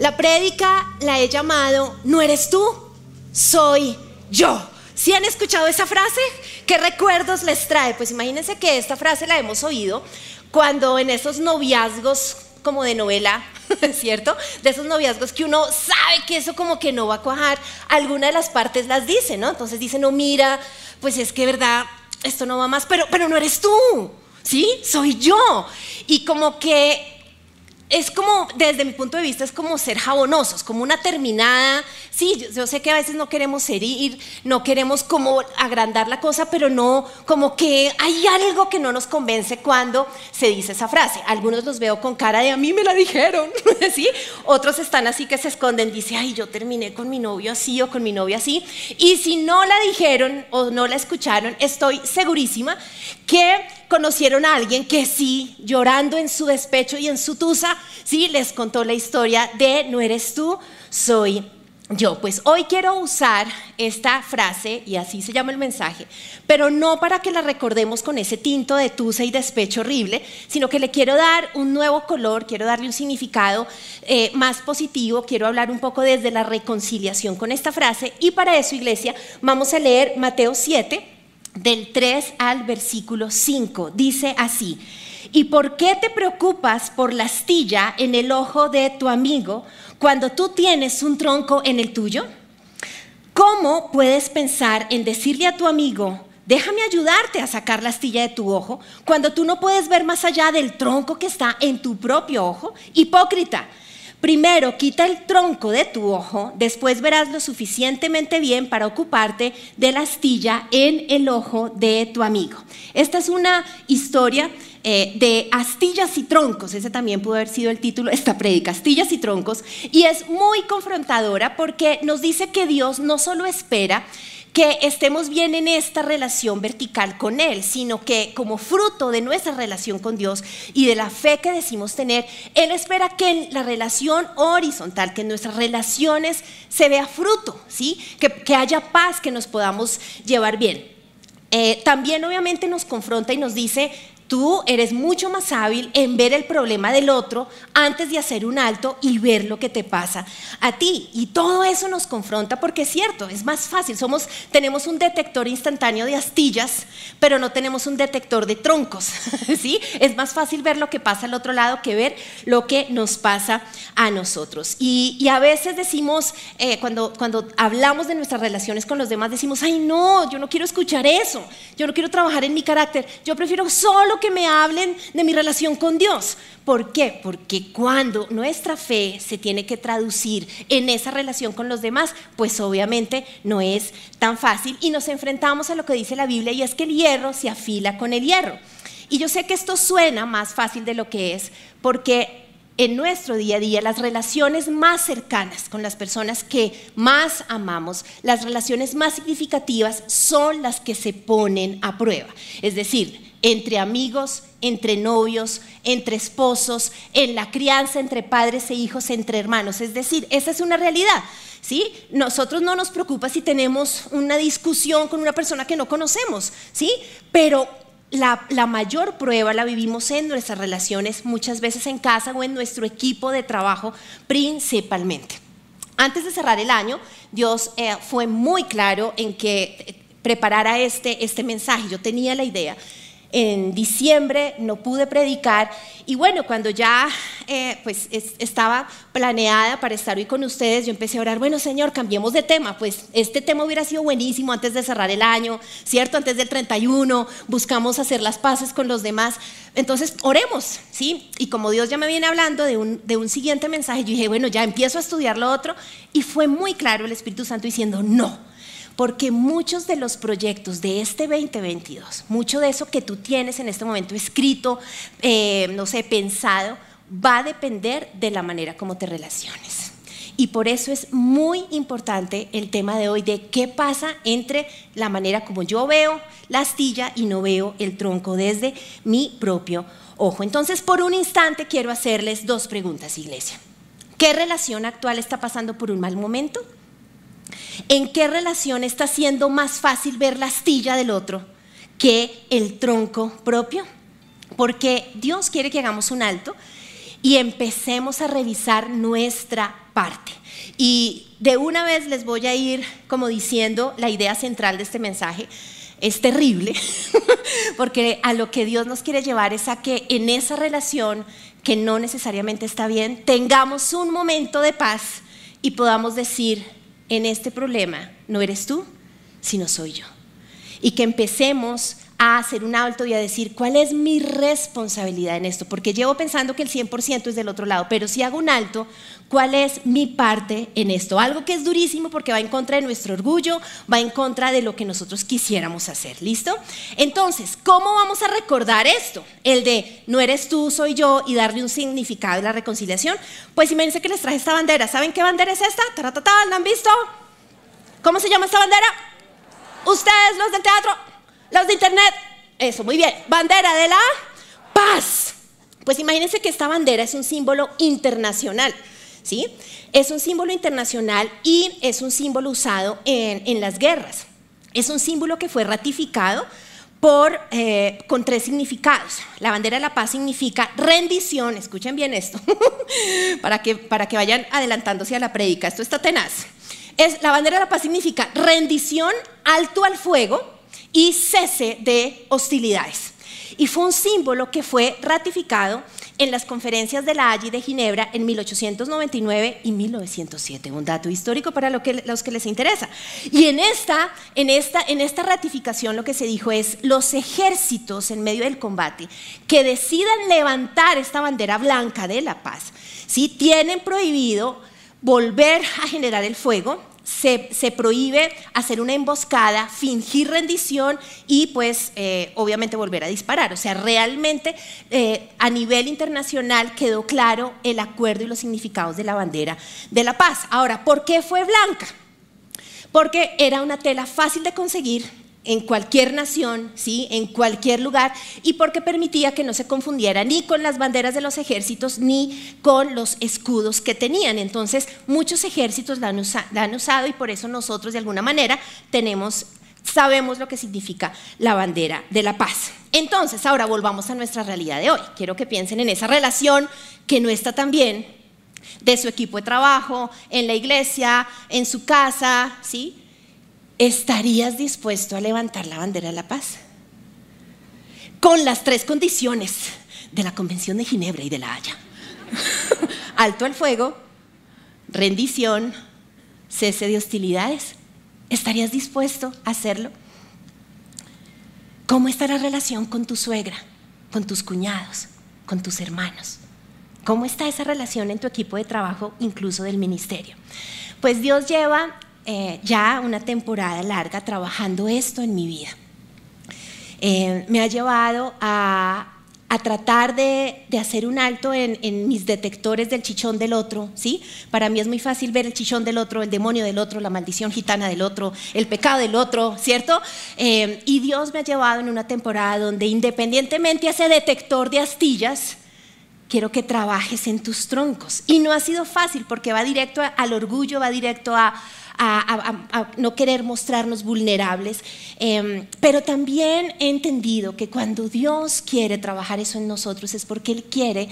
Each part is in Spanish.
La prédica la he llamado, no eres tú, soy yo. ¿Sí han escuchado esa frase? ¿Qué recuerdos les trae? Pues imagínense que esta frase la hemos oído cuando en esos noviazgos como de novela, ¿cierto? De esos noviazgos que uno sabe que eso como que no va a cuajar, alguna de las partes las dice, ¿no? Entonces dice, no, mira, pues es que verdad, esto no va más, pero, pero no eres tú, ¿sí? Soy yo. Y como que es como, desde mi punto de vista, es como ser jabonosos, como una terminada. Sí, yo, sé que a veces no queremos herir, no queremos como agrandar la cosa, pero no, como que hay algo que no nos convence cuando se dice esa frase. Algunos los veo con cara de a mí me la dijeron, ¿sí? Otros están así que se esconden, dice, ay, yo terminé con mi novio así o con mi novia así. Y si no la dijeron o no la escucharon, estoy segurísima que conocieron a alguien que sí, llorando en su despecho y en su tusa, sí, les contó la historia de no eres tú, soy yo. Pues hoy quiero usar esta frase, y así se llama el mensaje, pero no para que la recordemos con ese tinto de tusa y despecho horrible, sino que le quiero dar un nuevo color, quiero darle un significado eh, más positivo, quiero hablar un poco desde la reconciliación con esta frase, y para eso, iglesia, vamos a leer Mateo 7 del 3 al versículo 5. Dice así, ¿y por qué te preocupas por la astilla en el ojo de tu amigo cuando tú tienes un tronco en el tuyo? ¿Cómo puedes pensar en decirle a tu amigo, déjame ayudarte a sacar la astilla de tu ojo, cuando tú no puedes ver más allá del tronco que está en tu propio ojo? Hipócrita. Primero, quita el tronco de tu ojo, después verás lo suficientemente bien para ocuparte de la astilla en el ojo de tu amigo. Esta es una historia eh, de astillas y troncos, ese también pudo haber sido el título esta predica, astillas y troncos, y es muy confrontadora porque nos dice que Dios no solo espera que estemos bien en esta relación vertical con Él, sino que como fruto de nuestra relación con Dios y de la fe que decimos tener, Él espera que en la relación horizontal, que en nuestras relaciones se vea fruto, ¿sí? que, haya paz, que nos podamos llevar bien. Eh, también obviamente nos confronta y nos dice, Tú eres mucho más hábil en ver el problema del otro antes de hacer un alto y ver lo que te pasa a ti. Y todo eso nos confronta porque es cierto, es más fácil. Somos, tenemos un detector instantáneo de astillas, pero no tenemos un detector de troncos. ¿sí? Es más fácil ver lo que pasa al otro lado que ver lo que nos pasa a nosotros. Y, a veces decimos, eh, cuando, cuando hablamos de nuestras relaciones con los demás, decimos, ay no, yo no quiero escuchar eso, yo no quiero trabajar en mi carácter, yo prefiero solo que me hablen de mi relación con Dios. ¿Por qué? Porque cuando nuestra fe se tiene que traducir en esa relación con los demás, pues obviamente no es tan fácil y nos enfrentamos a lo que dice la Biblia y es que el hierro se afila con el hierro. Y yo sé que esto suena más fácil de lo que es, porque en nuestro día a día las relaciones más cercanas con las personas que más amamos, las relaciones más significativas son las que se ponen a prueba. Es decir, entre amigos, entre novios, entre esposos, en la crianza entre padres e hijos, entre hermanos. Es decir, esa es una realidad. ¿Sí? Nosotros no nos preocupa si tenemos una discusión con una persona que no conocemos, ¿sí? Pero la, mayor prueba la vivimos en nuestras relaciones, muchas veces en casa o en nuestro equipo de trabajo principalmente. Antes de cerrar el año, Dios eh, fue muy claro en que preparara este, este mensaje. Yo tenía la idea en diciembre no pude predicar y bueno, cuando ya eh, pues estaba planeada para estar hoy con ustedes, yo empecé a orar, bueno Señor, cambiemos de tema, pues este tema hubiera sido buenísimo antes de cerrar el año, ¿cierto? Antes del 31, buscamos hacer las paces con los demás, entonces oremos, ¿sí? Y como Dios ya me viene hablando de un, de un siguiente mensaje, yo dije, bueno, ya empiezo a estudiar lo otro y fue muy claro el Espíritu Santo diciendo, no porque muchos de los proyectos de este 2022, mucho de eso que tú tienes en este momento escrito, eh, no sé, pensado, va a depender de la manera como te relaciones. Y por eso es muy importante el tema de hoy de qué pasa entre la manera como yo veo la astilla y no veo el tronco desde mi propio ojo. Entonces, por un instante quiero hacerles dos preguntas, iglesia. ¿Qué relación actual está pasando por un mal momento? ¿En qué relación está siendo más fácil ver la astilla del otro que el tronco propio? Porque Dios quiere que hagamos un alto y empecemos a revisar nuestra parte. Y de una vez les voy a ir como diciendo la idea central de este mensaje. Es terrible, porque a lo que Dios nos quiere llevar es a que en esa relación que no necesariamente está bien, tengamos un momento de paz y podamos decir, en este problema no eres tú, sino soy yo. Y que empecemos a hacer un alto y a decir, ¿cuál es mi responsabilidad en esto? Porque llevo pensando que el 100% es del otro lado, pero si hago un alto, ¿cuál es mi parte en esto? Algo que es durísimo porque va en contra de nuestro orgullo, va en contra de lo que nosotros quisiéramos hacer, ¿listo? Entonces, ¿cómo vamos a recordar esto? El de no eres tú, soy yo y darle un significado a la reconciliación. Pues imagínense que les traje esta bandera. ¿Saben qué bandera es esta? ¿La han visto? ¿Cómo se llama esta bandera? Ustedes, los del teatro, los de internet, eso, muy bien. Bandera de la paz. Pues imagínense que esta bandera es un símbolo internacional. ¿Sí? Es un símbolo internacional y es un símbolo usado en, las guerras. Es un símbolo que fue ratificado por, eh, con tres significados. La bandera de la paz significa rendición, escuchen bien esto, para, que, para que vayan adelantándose a la prédica, esto está tenaz. Es, la bandera de la paz significa rendición, alto al fuego, y cese de hostilidades. Y fue un símbolo que fue ratificado en las conferencias de la Haya de Ginebra en 1899 y 1907, un dato histórico para los que les interesa. Y en esta, en, esta, en esta ratificación lo que se dijo es, los ejércitos en medio del combate que decidan levantar esta bandera blanca de la paz, ¿sí? tienen prohibido volver a generar el fuego, se, prohíbe hacer una emboscada, fingir rendición y pues eh, obviamente volver a disparar. O sea, realmente eh, a nivel internacional quedó claro el acuerdo y los significados de la bandera de la paz. Ahora, ¿por qué fue blanca? Porque era una tela fácil de conseguir, en cualquier nación, ¿sí? en cualquier lugar, y porque permitía que no se confundiera ni con las banderas de los ejércitos ni con los escudos que tenían. Entonces, muchos ejércitos la han, usado y por eso nosotros de alguna manera tenemos, sabemos lo que significa la bandera de la paz. Entonces, ahora volvamos a nuestra realidad de hoy. Quiero que piensen en esa relación que no está tan bien de su equipo de trabajo, en la iglesia, en su casa, ¿sí? ¿Estarías dispuesto a levantar la bandera de la paz? Con las tres condiciones de la Convención de Ginebra y de la Haya. Alto al fuego, rendición, cese de hostilidades. ¿Estarías dispuesto a hacerlo? ¿Cómo está la relación con tu suegra, con tus cuñados, con tus hermanos? ¿Cómo está esa relación en tu equipo de trabajo, incluso del ministerio? Pues Dios lleva eh, ya una temporada larga trabajando esto en mi vida. Eh, me ha llevado a, tratar de, hacer un alto en, mis detectores del chichón del otro, ¿sí? Para mí es muy fácil ver el chichón del otro, el demonio del otro, la maldición gitana del otro, el pecado del otro, ¿cierto? Eh, y Dios me ha llevado en una temporada donde independientemente ese detector de astillas, quiero que trabajes en tus troncos. Y no ha sido fácil porque va directo al orgullo, va directo a, a, no querer mostrarnos vulnerables, em, pero también he entendido que cuando Dios quiere trabajar eso en nosotros es porque Él quiere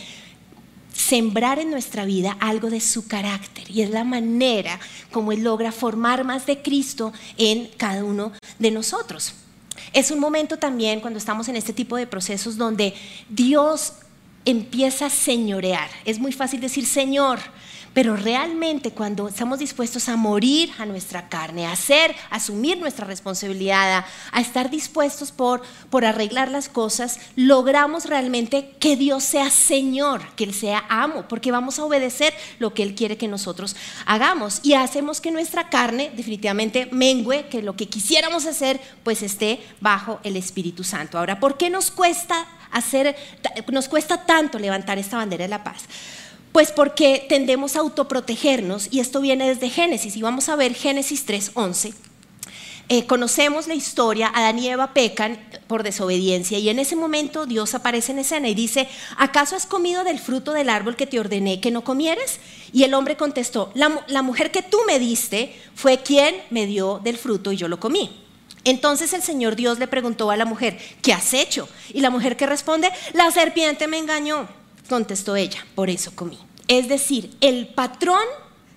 sembrar en nuestra vida algo de su carácter y es la manera como Él logra formar más de Cristo en cada uno de nosotros. Es un momento también cuando estamos en este tipo de procesos donde Dios empieza a señorear. Es muy fácil decir Señor, pero realmente cuando estamos dispuestos a morir a nuestra carne, a hacer, a asumir nuestra responsabilidad, a, estar dispuestos por, por arreglar las cosas, logramos realmente que Dios sea Señor, que Él sea amo, porque vamos a obedecer lo que Él quiere que nosotros hagamos y hacemos que nuestra carne definitivamente mengue, que lo que quisiéramos hacer pues esté bajo el Espíritu Santo. Ahora, ¿por qué nos cuesta hacer, nos cuesta tanto levantar esta bandera de la paz? Pues porque tendemos a autoprotegernos y esto viene desde Génesis y vamos a ver Génesis 3:11. Eh, conocemos la historia, Adán y Eva pecan por desobediencia y en ese momento Dios aparece en escena y dice, ¿acaso has comido del fruto del árbol que te ordené que no comieres? Y el hombre contestó, la, la mujer que tú me diste fue quien me dio del fruto y yo lo comí. Entonces el Señor Dios le preguntó a la mujer, ¿qué has hecho? Y la mujer que responde, la serpiente me engañó contestó ella, por eso comí. Es decir, el patrón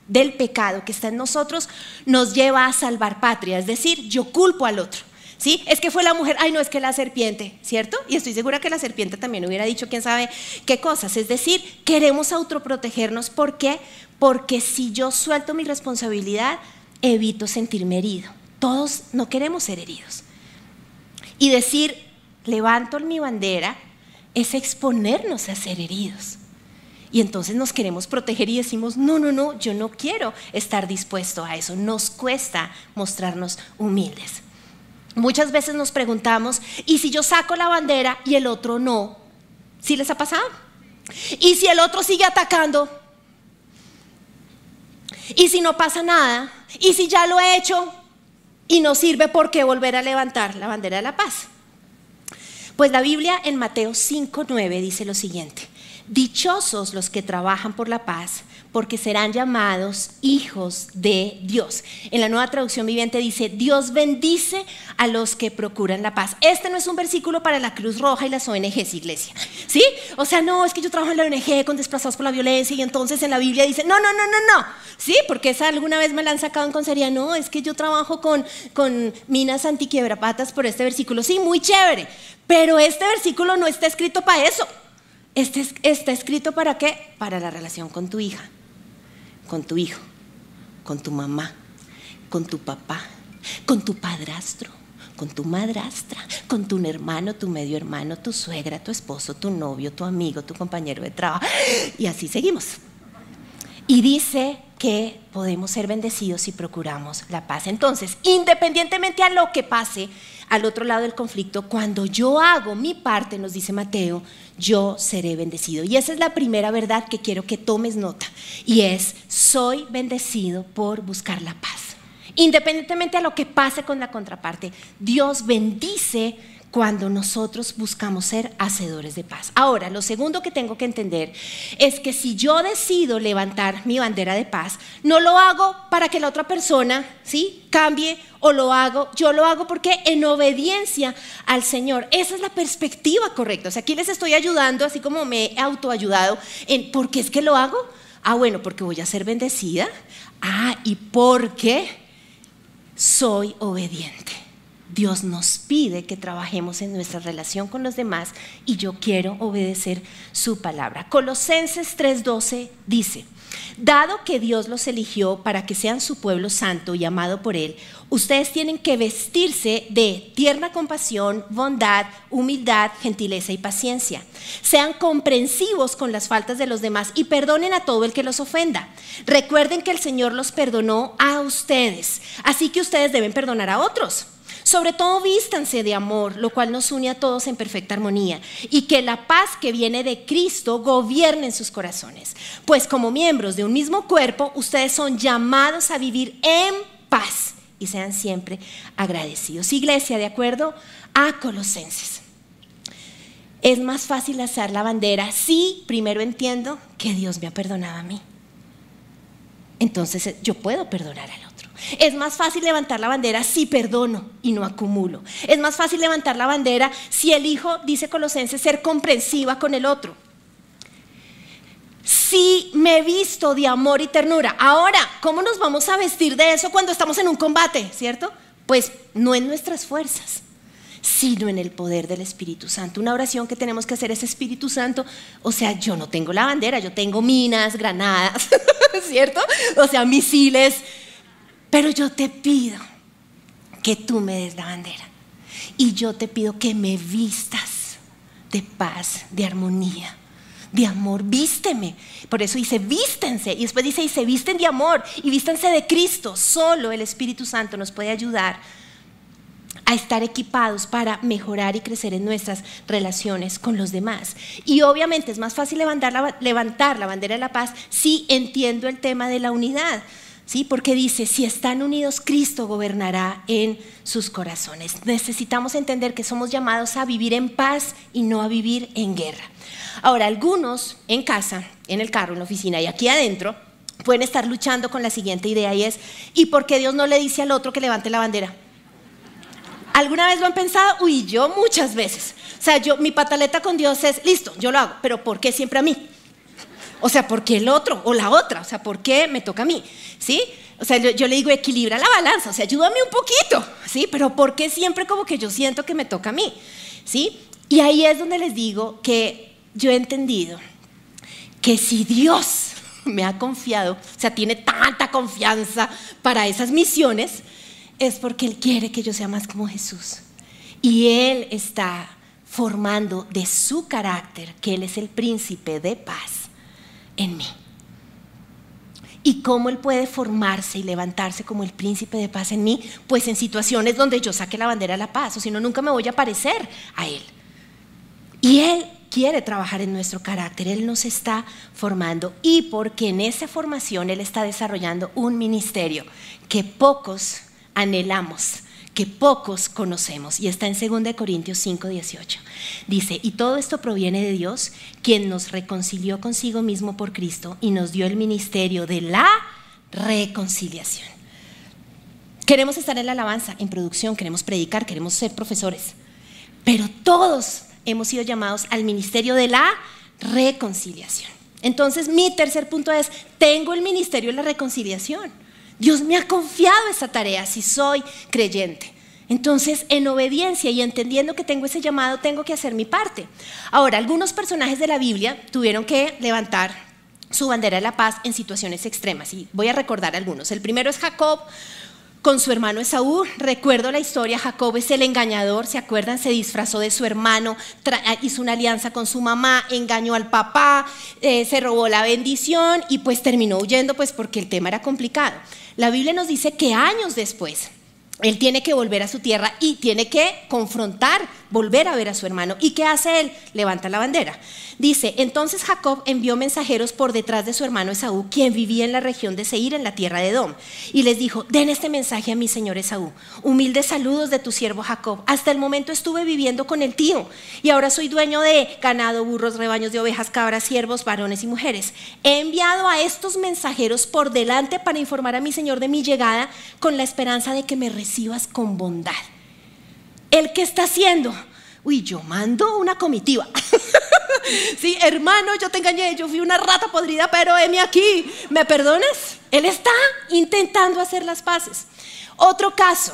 del pecado que está en nosotros nos lleva a salvar patria, es decir, yo culpo al otro. ¿Sí? Es que fue la mujer, ay no, es que la serpiente, ¿cierto? Y estoy segura que la serpiente también hubiera dicho quién sabe qué cosas. Es decir, queremos autoprotegernos. ¿Por qué? Porque si yo suelto mi responsabilidad, evito sentirme herido. Todos no queremos ser heridos. Y decir, levanto mi bandera, es exponernos a ser heridos. Y entonces nos queremos proteger y decimos, no, no, no, yo no quiero estar dispuesto a eso. Nos cuesta mostrarnos humildes. Muchas veces nos preguntamos, ¿y si yo saco la bandera y el otro no? ¿Sí les ha pasado? ¿Y si el otro sigue atacando? ¿Y si no pasa nada? ¿Y si ya lo he hecho y no sirve por qué volver a levantar la bandera de la paz? Pues la Biblia en Mateo 5:9 dice lo siguiente: Dichosos los que trabajan por la paz, porque serán llamados hijos de Dios. En la nueva traducción viviente dice, Dios bendice a los que procuran la paz. Este no es un versículo para la Cruz Roja y las ONGs, iglesia. ¿Sí? O sea, no, es que yo trabajo en la ONG con desplazados por la violencia y entonces en la Biblia dice, no, no, no, no, no. ¿Sí? Porque esa alguna vez me la han sacado en consejería. No, es que yo trabajo con, con minas antiquiebrapatas por este versículo. Sí, muy chévere. Pero este versículo no está escrito para eso. Este está escrito para qué? Para la relación con tu hija con tu hijo, con tu mamá, con tu papá, con tu padrastro, con tu madrastra, con tu hermano, tu medio hermano, tu suegra, tu esposo, tu novio, tu amigo, tu compañero de trabajo. Y así seguimos. Y dice que podemos ser bendecidos si procuramos la paz. Entonces, independientemente a lo que pase al otro lado del conflicto, cuando yo hago mi parte, nos dice Mateo, yo seré bendecido. Y esa es la primera verdad que quiero que tomes nota. Y es, soy bendecido por buscar la paz. Independientemente a lo que pase con la contraparte, Dios bendice cuando nosotros buscamos ser hacedores de paz. Ahora, lo segundo que tengo que entender es que si yo decido levantar mi bandera de paz, no lo hago para que la otra persona, ¿sí? cambie o lo hago, yo lo hago porque en obediencia al Señor. Esa es la perspectiva correcta. O sea, aquí les estoy ayudando, así como me he autoayudado en por qué es que lo hago. Ah, bueno, porque voy a ser bendecida. Ah, y porque soy obediente. Dios nos pide que trabajemos en nuestra relación con los demás y yo quiero obedecer su palabra. Colosenses 3:12 dice, dado que Dios los eligió para que sean su pueblo santo y amado por Él, ustedes tienen que vestirse de tierna compasión, bondad, humildad, gentileza y paciencia. Sean comprensivos con las faltas de los demás y perdonen a todo el que los ofenda. Recuerden que el Señor los perdonó a ustedes, así que ustedes deben perdonar a otros. Sobre todo vístanse de amor, lo cual nos une a todos en perfecta armonía, y que la paz que viene de Cristo gobierne en sus corazones. Pues como miembros de un mismo cuerpo, ustedes son llamados a vivir en paz y sean siempre agradecidos. Iglesia, de acuerdo a Colosenses. Es más fácil hacer la bandera si primero entiendo que Dios me ha perdonado a mí. Entonces yo puedo perdonar al otro. Es más fácil levantar la bandera si perdono y no acumulo. Es más fácil levantar la bandera si elijo, dice Colosenses, ser comprensiva con el otro. Si me visto de amor y ternura. Ahora, ¿cómo nos vamos a vestir de eso cuando estamos en un combate, cierto? Pues no en nuestras fuerzas, sino en el poder del Espíritu Santo. Una oración que tenemos que hacer es Espíritu Santo. O sea, yo no tengo la bandera, yo tengo minas, granadas, ¿cierto? O sea, misiles pero yo te pido que tú me des la bandera. Y yo te pido que me vistas de paz, de armonía, de amor. Vísteme. Por eso dice, vístense. Y después dice, y se visten de amor. Y vístense de Cristo. Solo el Espíritu Santo nos puede ayudar a estar equipados para mejorar y crecer en nuestras relaciones con los demás. Y obviamente es más fácil levantar la, levantar la bandera de la paz si entiendo el tema de la unidad. ¿Sí? Porque dice, si están unidos, Cristo gobernará en sus corazones. Necesitamos entender que somos llamados a vivir en paz y no a vivir en guerra. Ahora, algunos en casa, en el carro, en la oficina y aquí adentro, pueden estar luchando con la siguiente idea y es, ¿y por qué Dios no le dice al otro que levante la bandera? ¿Alguna vez lo han pensado? Uy, yo muchas veces. O sea, yo, mi pataleta con Dios es, listo, yo lo hago, pero ¿por qué siempre a mí? O sea, ¿por qué el otro o la otra? O sea, ¿por qué me toca a mí? ¿Sí? O sea, yo, le digo, equilibra la balanza, o sea, ayúdame un poquito, ¿sí? Pero ¿por qué siempre como que yo siento que me toca a mí? ¿Sí? Y ahí es donde les digo que yo he entendido que si Dios me ha confiado, o sea, tiene tanta confianza para esas misiones, es porque Él quiere que yo sea más como Jesús. Y Él está formando de su carácter, que Él es el príncipe de paz, en mí. ¿Y cómo Él puede formarse y levantarse como el príncipe de paz en mí? Pues en situaciones donde yo saque la bandera de la paz, o si no, nunca me voy a parecer a Él. Y Él quiere trabajar en nuestro carácter, Él nos está formando y porque en esa formación Él está desarrollando un ministerio que pocos anhelamos, que pocos conocemos. Y está en 2 Corintios 5, 18. Dice, y todo esto proviene de Dios, quien nos reconcilió consigo mismo por Cristo y nos dio el ministerio de la reconciliación. Queremos estar en la alabanza, en producción, queremos predicar, queremos ser profesores, pero todos hemos sido llamados al ministerio de la reconciliación. Entonces, mi tercer punto es, tengo el ministerio de la reconciliación. Dios me ha confiado esa tarea si soy creyente. Entonces, en obediencia y entendiendo que tengo ese llamado, tengo que hacer mi parte. Ahora, algunos personajes de la Biblia tuvieron que levantar su bandera de la paz en situaciones extremas. Y voy a recordar algunos. El primero es Jacob, con su hermano Esaú. Recuerdo la historia, Jacob es el engañador, ¿se acuerdan? Se disfrazó de su hermano, hizo una alianza con su mamá, engañó al papá, eh, se robó la bendición y pues terminó huyendo pues porque el tema era complicado. La Biblia nos dice que años después, él tiene que volver a su tierra y tiene que confrontar, volver a ver a su hermano. ¿Y qué hace él? Levanta la bandera. Dice, entonces Jacob envió mensajeros por detrás de su hermano Esaú, quien vivía en la región de Seir, en la tierra de Edom, y les dijo, den este mensaje a mi señor Esaú, humildes saludos de tu siervo Jacob. Hasta el momento estuve viviendo con el tío, y ahora soy dueño de ganado, burros, rebaños de ovejas, cabras, siervos, varones y mujeres. He enviado a estos mensajeros por delante para informar a mi señor de mi llegada con la esperanza de que me con bondad. ¿El qué está haciendo? Uy, yo mando una comitiva. sí, hermano, yo te engañé, yo fui una rata podrida, pero heme aquí. ¿Me perdonas? Él está intentando hacer las paces. Otro caso.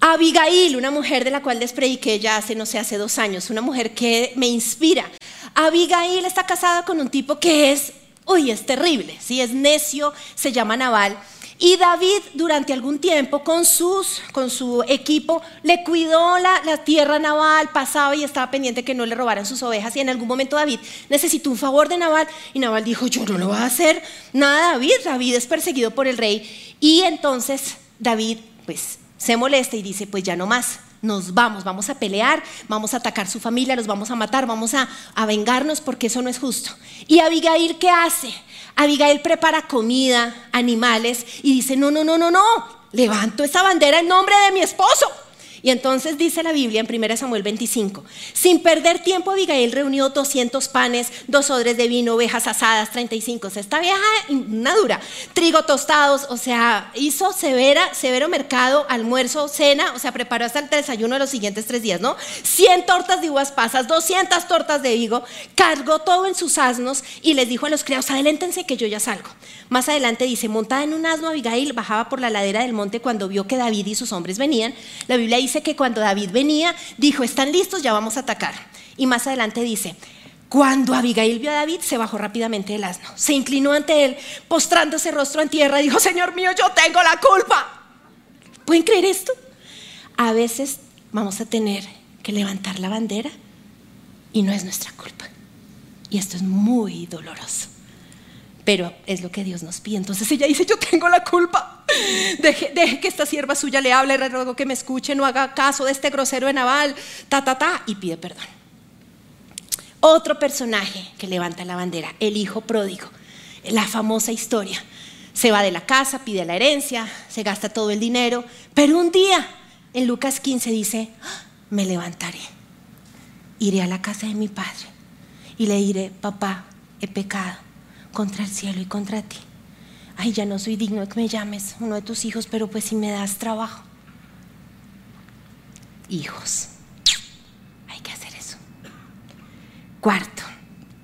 Abigail, una mujer de la cual les prediqué ya hace, no sé, hace dos años, una mujer que me inspira. Abigail está casada con un tipo que es, uy, es terrible, sí, es necio, se llama Naval y David durante algún tiempo con, sus, con su equipo le cuidó la, la, tierra naval, pasaba y estaba pendiente que no le robaran sus ovejas y en algún momento David necesitó un favor de Naval y Naval dijo, yo no lo voy a hacer nada David, David es perseguido por el rey y entonces David pues se molesta y dice, pues ya no más, nos vamos, vamos a pelear, vamos a atacar su familia, los vamos a matar, vamos a, a vengarnos porque eso no es justo. ¿Y Abigail qué hace? Abigail prepara comida, animales y dice, no, no, no, no, no, levanto esa bandera en nombre de mi esposo. Y entonces dice la Biblia en 1 Samuel 25, sin perder tiempo Abigail reunió 200 panes, dos odres de vino, ovejas asadas, 35, o sea, esta vieja una dura, trigo tostados, o sea, hizo severo mercado, almuerzo, cena, o sea, preparó hasta el desayuno de los siguientes tres días, ¿no? 100 tortas de uvas pasas, 200 tortas de higo, cargó todo en sus asnos y les dijo a los criados, adelántense que yo ya salgo. Más adelante dice, montada en un asno Abigail bajaba por la ladera del monte cuando vio que David y sus hombres venían. La Biblia dice que cuando David venía, dijo, están listos, ya vamos a atacar. Y más adelante dice, cuando Abigail vio a David, se bajó rápidamente del asno, se inclinó ante él, postrándose rostro en tierra, dijo, Señor mío, yo tengo la culpa. ¿Pueden creer esto? A veces vamos a tener que levantar la bandera y no es nuestra culpa. Y esto es muy doloroso pero es lo que Dios nos pide. Entonces ella dice, yo tengo la culpa. Deje, que esta sierva suya le hable, le ruego que me escuche, no haga caso de este grosero de Naval, ta, ta, ta, y pide perdón. Otro personaje que levanta la bandera, el hijo pródigo, la famosa historia. Se va de la casa, pide la herencia, se gasta todo el dinero, pero un día en Lucas 15 dice, ah, me levantaré, iré a la casa de mi padre y le diré, papá, he pecado contra el cielo y contra ti. Ay, ya no soy digno de que me llames uno de tus hijos, pero pues si me das trabajo. Hijos, hay que hacer eso. Cuarto,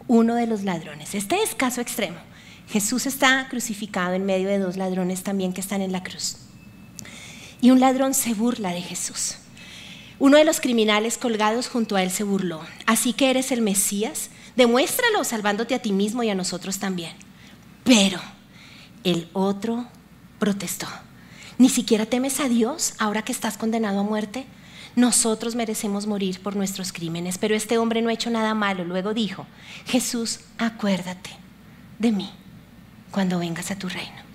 uno de los ladrones. Este es caso extremo. Jesús está crucificado en medio de dos ladrones también que están en la cruz. Y un ladrón se burla de Jesús. Uno de los criminales colgados junto a él se burló. Así que eres el Mesías, demuéstralo salvándote a ti mismo y a nosotros también. Pero el otro protestó. ¿Ni siquiera temes a Dios ahora que estás condenado a muerte? Nosotros merecemos morir por nuestros crímenes, pero este hombre no ha hecho nada malo. Luego dijo, Jesús, acuérdate de mí cuando vengas a tu reino.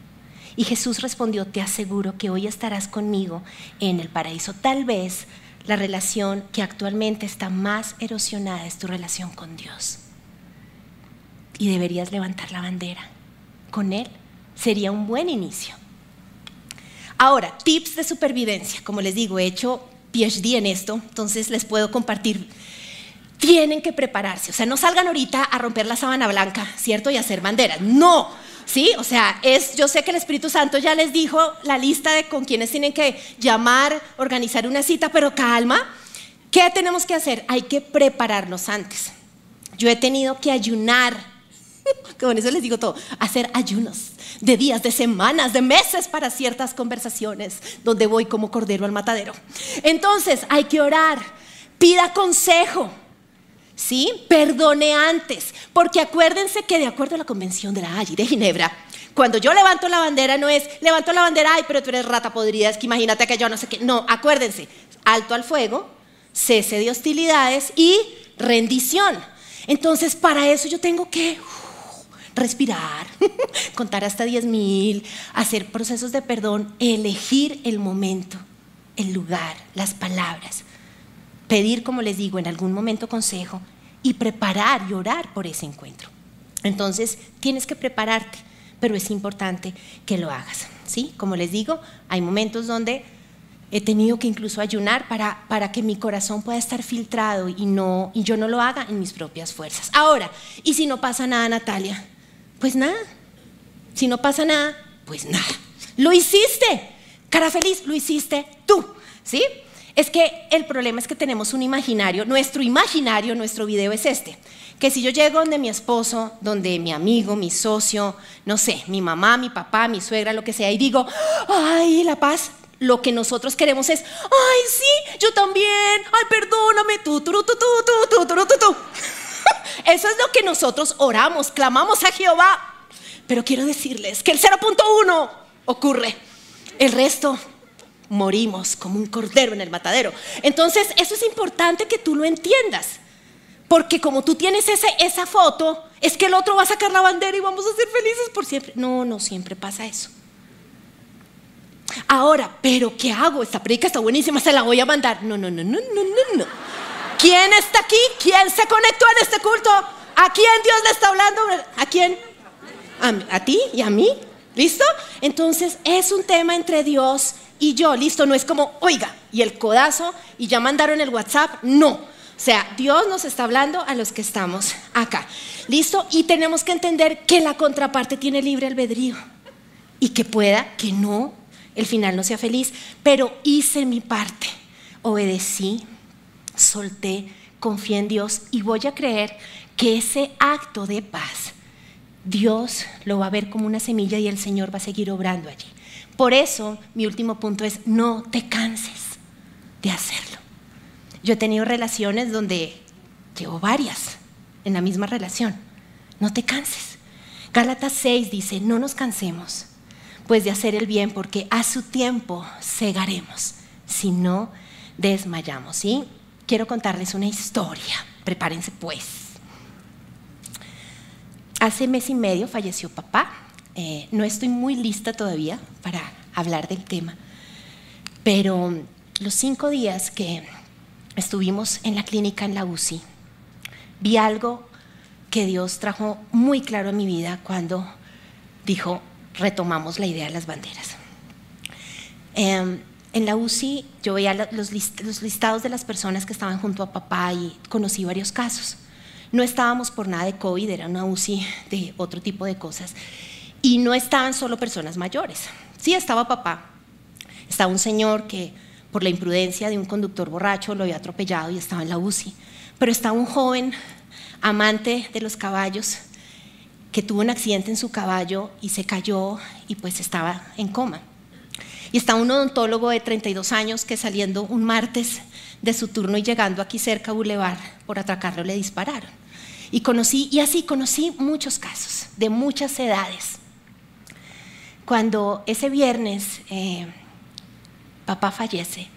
Y Jesús respondió, te aseguro que hoy estarás conmigo en el paraíso. Tal vez la relación que actualmente está más erosionada es tu relación con Dios. Y deberías levantar la bandera. Con Él sería un buen inicio. Ahora, tips de supervivencia. Como les digo, he hecho PhD en esto, entonces les puedo compartir. Tienen que prepararse, o sea, no salgan ahorita a romper la sábana blanca, ¿cierto? Y hacer banderas. No, ¿sí? O sea, es, yo sé que el Espíritu Santo ya les dijo la lista de con quienes tienen que llamar, organizar una cita, pero calma. ¿Qué tenemos que hacer? Hay que prepararnos antes. Yo he tenido que ayunar, con eso les digo todo, hacer ayunos de días, de semanas, de meses para ciertas conversaciones donde voy como cordero al matadero. Entonces hay que orar, pida consejo. ¿Sí? Perdone antes, porque acuérdense que de acuerdo a la Convención de la Haya de Ginebra, cuando yo levanto la bandera no es levanto la bandera, ay, pero tú eres rata podrida, es que imagínate que yo no sé qué. No, acuérdense, alto al fuego, cese de hostilidades y rendición. Entonces, para eso yo tengo que respirar, contar hasta 10 mil, hacer procesos de perdón, elegir el momento, el lugar, las palabras, pedir, como les digo, en algún momento consejo y preparar y orar por ese encuentro. Entonces, tienes que prepararte, pero es importante que lo hagas. ¿sí? Como les digo, hay momentos donde he tenido que incluso ayunar para, para que mi corazón pueda estar filtrado y, no, y yo no lo haga en mis propias fuerzas. Ahora, ¿y si no pasa nada, Natalia? Pues nada. Si no pasa nada, pues nada. Lo hiciste. Cara feliz, lo hiciste tú. ¿Sí? Es que el problema es que tenemos un imaginario, nuestro imaginario, nuestro video es este, que si yo llego donde mi esposo, donde mi amigo, mi socio, no sé, mi mamá, mi papá, mi suegra, lo que sea, y digo, ay, la paz, lo que nosotros queremos es, ay, sí, yo también, ay, perdóname, tú, tú, tú, tú, tú, tú, tú, tú, tú. Eso es lo que nosotros oramos, clamamos a Jehová. Pero quiero decirles que el 0.1 ocurre. El resto morimos como un cordero en el matadero. Entonces, eso es importante que tú lo entiendas. Porque como tú tienes ese, esa foto, es que el otro va a sacar la bandera y vamos a ser felices por siempre. No, no siempre pasa eso. Ahora, ¿pero qué hago? Esta predica está buenísima, se la voy a mandar. No, no, no, no, no, no, no. ¿Quién está aquí? ¿Quién se conectó en este culto? ¿A quién Dios le está hablando? ¿A quién? ¿A, ti y a mí? ¿Listo? Entonces es un tema entre Dios y yo. ¿Listo? No es como, oiga, y el codazo y ya mandaron el WhatsApp. No. O sea, Dios nos está hablando a los que estamos acá. ¿Listo? Y tenemos que entender que la contraparte tiene libre albedrío. Y que pueda, que no, el final no sea feliz. Pero hice mi parte. Obedecí, solté, confié en Dios y voy a creer que ese acto de paz, Dios lo va a ver como una semilla y el Señor va a seguir obrando allí. Por eso mi último punto es, no te canses de hacerlo. Yo he tenido relaciones donde llevo varias en la misma relación. No te canses. Gálatas 6 dice, no nos cansemos pues de hacer el bien porque a su tiempo cegaremos si no desmayamos. ¿sí? Quiero contarles una historia. Prepárense pues. Hace mes y medio falleció papá. Eh, no estoy muy lista todavía para hablar del tema, pero los cinco días que estuvimos en la clínica en la UCI, vi algo que Dios trajo muy claro a mi vida cuando dijo, retomamos la idea de las banderas. Em, en la UCI yo veía los, listados de las personas que estaban junto a papá y conocí varios casos. No estábamos por nada de COVID, era una UCI de otro tipo de cosas. Y no estaban solo personas mayores. Sí, estaba papá. Estaba un señor que por la imprudencia de un conductor borracho lo había atropellado y estaba en la UCI. Pero estaba un joven amante de los caballos, que tuvo un accidente en su caballo y se cayó y pues estaba en coma. Y está un odontólogo de 32 años que saliendo un martes de su turno y llegando aquí cerca a Boulevard por atracarlo le dispararon. Y conocí, y así conocí muchos casos de muchas edades. Cuando ese viernes eh, papá fallece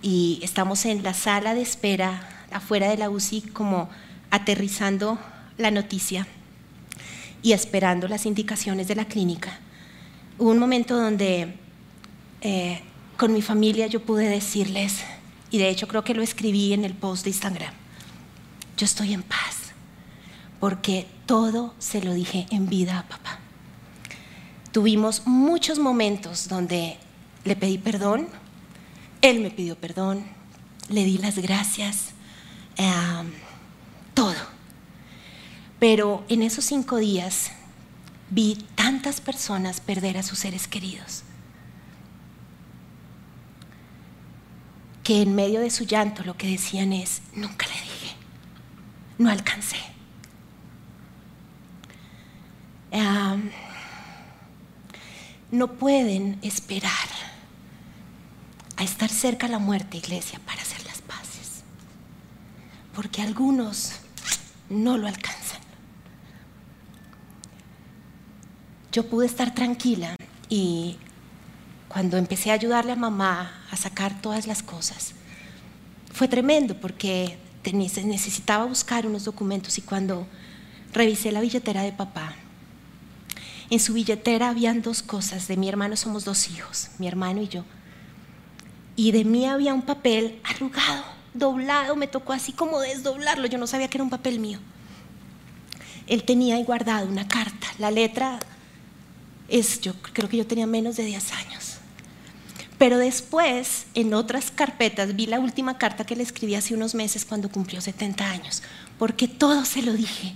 y estamos en la sala de espera afuera de la UCI como aterrizando la noticia y esperando las indicaciones de la clínica, hubo un momento donde eh, con mi familia yo pude decirles, y de hecho creo que lo escribí en el post de Instagram, yo estoy en paz, porque todo se lo dije en vida a papá. Tuvimos muchos momentos donde le pedí perdón, él me pidió perdón, le di las gracias, todo. Pero en esos cinco días vi tantas personas perder a sus seres queridos que en medio de su llanto lo que decían es, nunca le dije, no alcancé. no pueden esperar a estar cerca a la muerte, iglesia, para hacer las paces. Porque algunos no lo alcanzan. Yo pude estar tranquila y cuando empecé a ayudarle a mamá a sacar todas las cosas, fue tremendo porque necesitaba buscar unos documentos y cuando revisé la billetera de papá, en su billetera habían dos cosas. De mi hermano somos dos hijos, mi hermano y yo. Y de mí había un papel arrugado, doblado, me tocó así como desdoblarlo, yo no sabía que era un papel mío. Él tenía ahí guardado una carta, la letra es, yo creo que yo tenía menos de 10 años. Pero después, en otras carpetas, vi la última carta que le escribí hace unos meses cuando cumplió 70 años, porque todo se lo dije.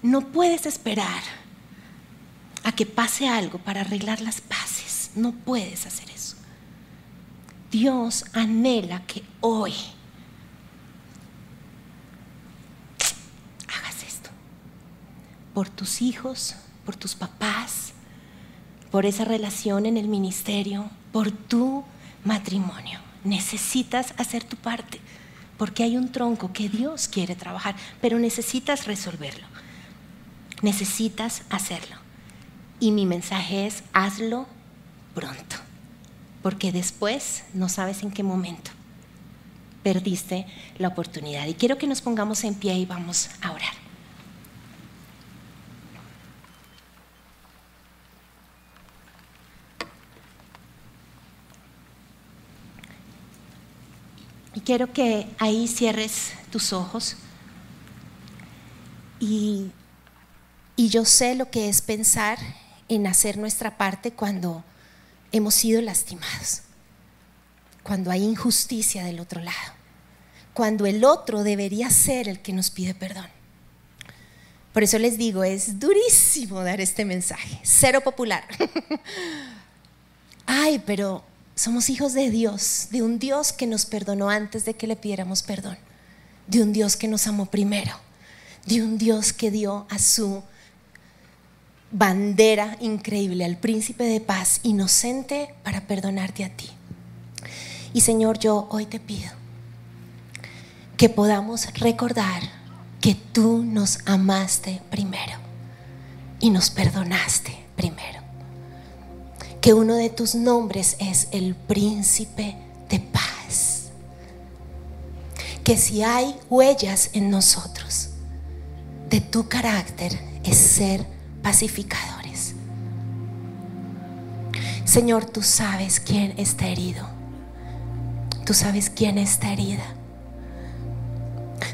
No puedes esperar a que pase algo para arreglar las paces. No puedes hacer eso. Dios anhela que hoy hagas esto. Por tus hijos, por tus papás, por esa relación en el ministerio, por tu matrimonio. Necesitas hacer tu parte, porque hay un tronco que Dios quiere trabajar, pero necesitas resolverlo. Necesitas hacerlo. Y mi mensaje es, hazlo pronto, porque después no sabes en qué momento perdiste la oportunidad. Y quiero que nos pongamos en pie y vamos a orar. Quiero que ahí cierres tus ojos y, y yo sé lo que es pensar en hacer nuestra parte cuando hemos sido lastimados, cuando hay injusticia del otro lado, cuando el otro debería ser el que nos pide perdón. Por eso les digo, es durísimo dar este mensaje, cero popular. Ay, pero somos hijos de Dios, de un Dios que nos perdonó antes de que le pidiéramos perdón, de un Dios que nos amó primero, de un Dios que dio a su bandera increíble al príncipe de paz, inocente, para perdonarte a ti. Y Señor, yo hoy te pido que podamos recordar que tú nos amaste primero y nos perdonaste primero. Que uno de tus nombres es el príncipe de paz. Que si hay huellas en nosotros de tu carácter es ser pacificadores. Señor, tú sabes quién está herido. Tú sabes quién está herida.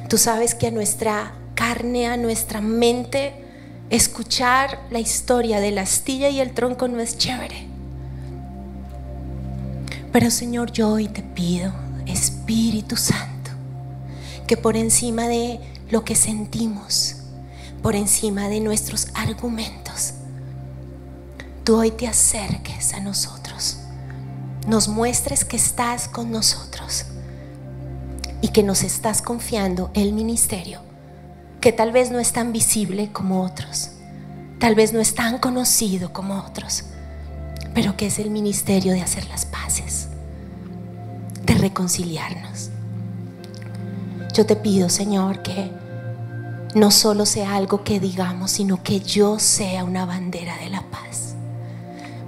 Tú sabes que a nuestra carne, a nuestra mente, escuchar la historia de la astilla y el tronco no es chévere. Pero Señor, yo hoy te pido, Espíritu Santo, que por encima de lo que sentimos, por encima de nuestros argumentos. Tú hoy te acerques a nosotros, nos muestres que estás con nosotros y que nos estás confiando el ministerio que tal vez no es tan visible como otros, tal vez no es tan conocido como otros, pero que es el ministerio de hacer las reconciliarnos. Yo te pido, Señor, que no solo sea algo que digamos, sino que yo sea una bandera de la paz.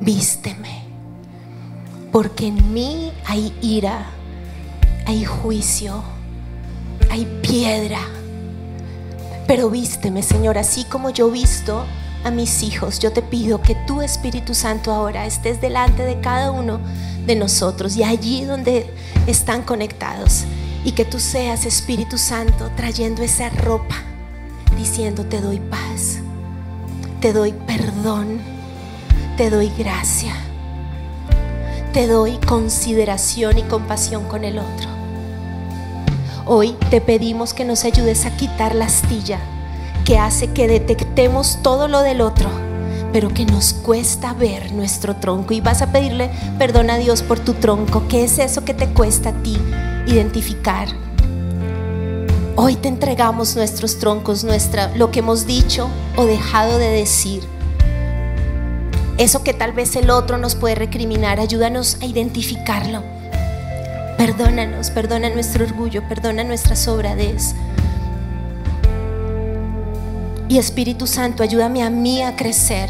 Vísteme, porque en mí hay ira, hay juicio, hay piedra. Pero vísteme, Señor, así como yo visto a mis hijos, yo te pido que tu Espíritu Santo ahora estés delante de cada uno de nosotros y allí donde están conectados. Y que tú seas, Espíritu Santo, trayendo esa ropa diciendo te doy paz, te doy perdón, te doy gracia, te doy consideración y compasión con el otro. Hoy te pedimos que nos ayudes a quitar la astilla que hace que detectemos todo lo del otro, pero que nos cuesta ver nuestro tronco. Y vas a pedirle perdón a Dios por tu tronco. ¿Qué es eso que te cuesta a ti identificar? Hoy te entregamos nuestros troncos, nuestra, lo que hemos dicho o dejado de decir. Eso que tal vez el otro nos puede recriminar, ayúdanos a identificarlo. Perdónanos, perdona nuestro orgullo, perdona nuestra sobradez. Y Espíritu Santo, ayúdame a mí a crecer,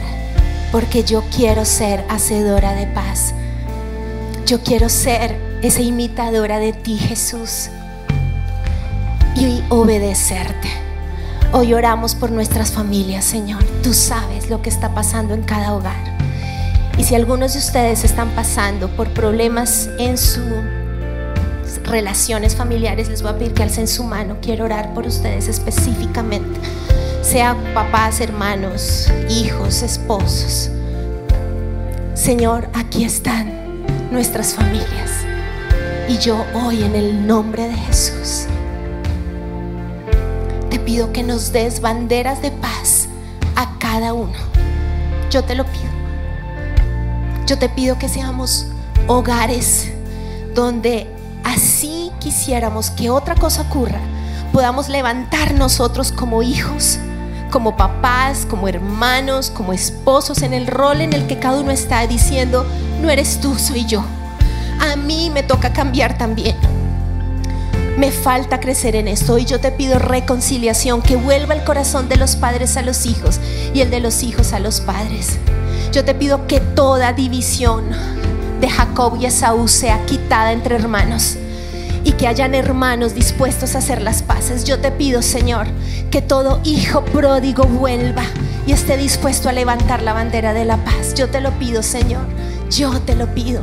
porque yo quiero ser hacedora de paz. Yo quiero ser esa imitadora de ti, Jesús y obedecerte. Hoy oramos por nuestras familias, Señor. Tú sabes lo que está pasando en cada hogar. Y si algunos de ustedes están pasando por problemas en sus relaciones familiares, les voy a pedir que alcen su mano. Quiero orar por ustedes específicamente. Sea papás, hermanos, hijos, esposos. Señor, aquí están nuestras familias. Y yo hoy en el nombre de Jesús pido que nos des banderas de paz a cada uno. Yo te lo pido. Yo te pido que seamos hogares donde así quisiéramos que otra cosa ocurra, podamos levantar nosotros como hijos, como papás, como hermanos, como esposos, en el rol en el que cada uno está diciendo, no eres tú, soy yo. A mí me toca cambiar también. Me falta crecer en esto y yo te pido reconciliación, que vuelva el corazón de los padres a los hijos y el de los hijos a los padres. Yo te pido que toda división de Jacob y Esaú sea quitada entre hermanos y que hayan hermanos dispuestos a hacer las paces. Yo te pido, Señor, que todo hijo pródigo vuelva y esté dispuesto a levantar la bandera de la paz. Yo te lo pido, Señor. Yo te lo pido.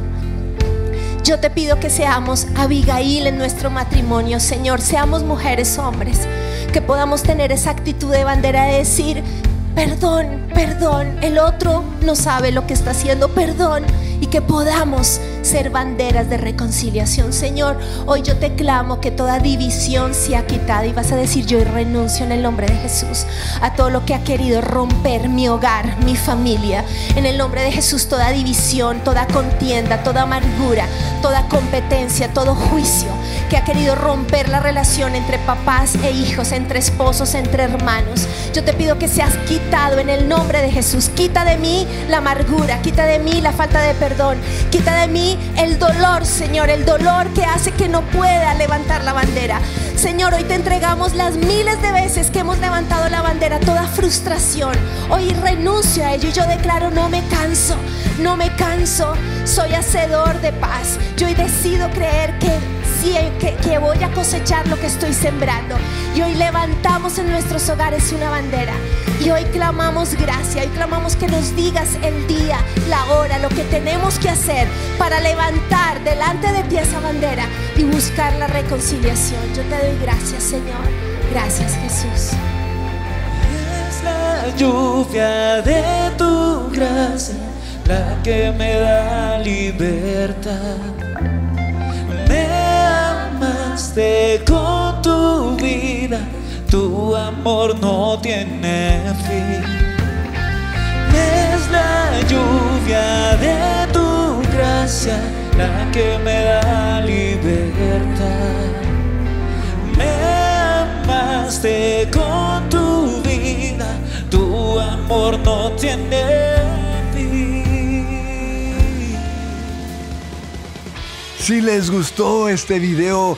Yo te pido que seamos Abigail en nuestro matrimonio, Señor. Seamos mujeres, hombres, que podamos tener esa actitud de bandera de decir, perdón, perdón, el otro no sabe lo que está haciendo, perdón, y que podamos ser banderas de reconciliación. Señor, hoy yo te clamo que toda división sea quitada y vas a decir, yo renuncio en el nombre de Jesús a todo lo que ha querido romper mi hogar, mi familia. En el nombre de Jesús, toda división, toda contienda, toda amargura, toda competencia, todo juicio que ha querido romper la relación entre papás e hijos, entre esposos, entre hermanos. Yo te pido que seas quitado en el nombre de Jesús. Quita de mí la amargura, quita de mí la falta de perdón, quita de mí el dolor, Señor, el dolor que hace que no pueda levantar la bandera. Señor, hoy te entregamos las miles de veces que hemos levantado la bandera, toda frustración. Hoy renuncio a ello y yo declaro, no me canso, no me canso, soy hacedor de paz. Yo hoy decido creer que que, voy a cosechar lo que estoy sembrando. Y hoy levantamos en nuestros hogares una bandera. Y hoy clamamos gracia, hoy clamamos que nos digas el día, la hora, lo que tenemos que hacer para levantar delante de ti esa bandera y buscar la reconciliación. Yo te doy gracias, Señor. Gracias, Jesús. Es la lluvia de tu gracia la que me da libertad con tu vida, tu amor no tiene fin. Es la lluvia de tu gracia la que me da libertad. Me amaste con tu amor no tiene fin. Si les gustó este video,